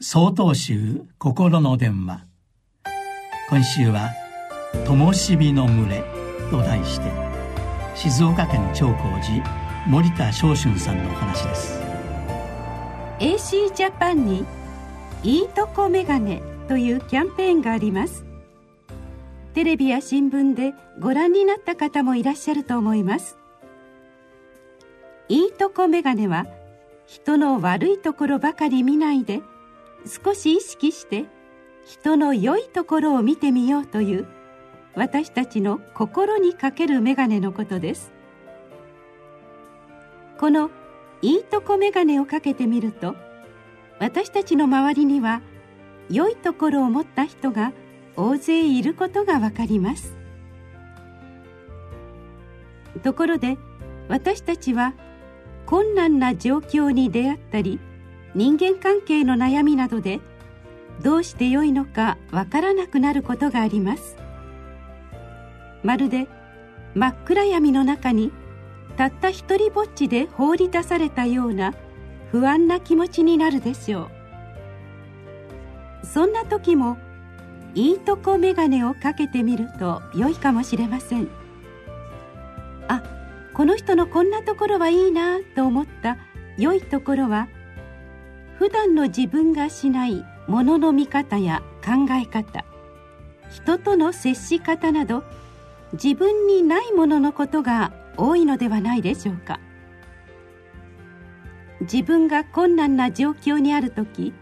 総統集心の電話。今週は「灯火の群れ」と題して静岡県長光寺森田昇春さんのお話です。AC ジャパンに「いいとこメガネ」というキャンペーンがあります。テレビや新聞でご覧になった方もいらっしゃると思います。いいとこメガネは人の悪いところばかり見ないで少し意識して人の良いところを見てみようという私たちの心にかけるメガネのことです。このいいとこメガネをかけてみると私たちの周りには良いところを持った人が大勢いることがわかります。ところで私たちは困難な状況に出会ったり人間関係の悩みなどでどうしてよいのかわからなくなることがあります。まるで真っ暗闇の中にたった一りぼっちで放り出されたような不安な気持ちになるでしょう。そんな時もいいとこメガネをかけてみると良いかもしれません。あこの人のこんなところはいいなと思った良いところは普段の自分がしないものの見方や考え方人との接し方など自分にないもののことが多いのではないでしょうか。自分が困難な状況にある時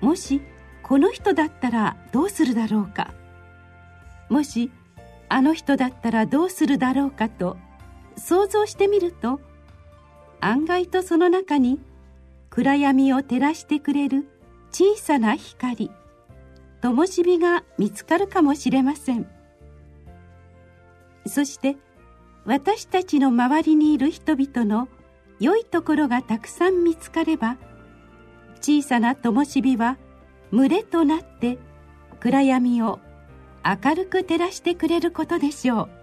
もしこの人だったらどうするだろうか。もしあの人だったらどうするだろうかと想像してみると案外とその中に暗闇を照らしてくれる小さな光。灯火が見つかるかもしれません。そして私たちの周りにいる人々の良いところがたくさん見つかれば小さな灯火は群れとなって暗闇を明るく照らしてくれることでしょう。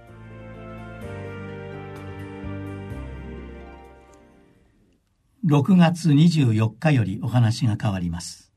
6月24日よりお話が変わります。